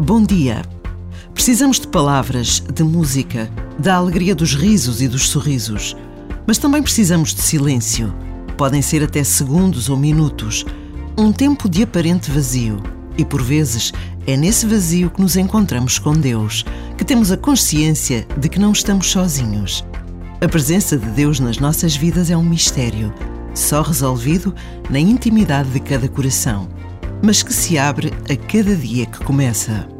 Bom dia. Precisamos de palavras, de música, da alegria dos risos e dos sorrisos. Mas também precisamos de silêncio. Podem ser até segundos ou minutos. Um tempo de aparente vazio. E por vezes é nesse vazio que nos encontramos com Deus, que temos a consciência de que não estamos sozinhos. A presença de Deus nas nossas vidas é um mistério, só resolvido na intimidade de cada coração, mas que se abre a cada dia que começa.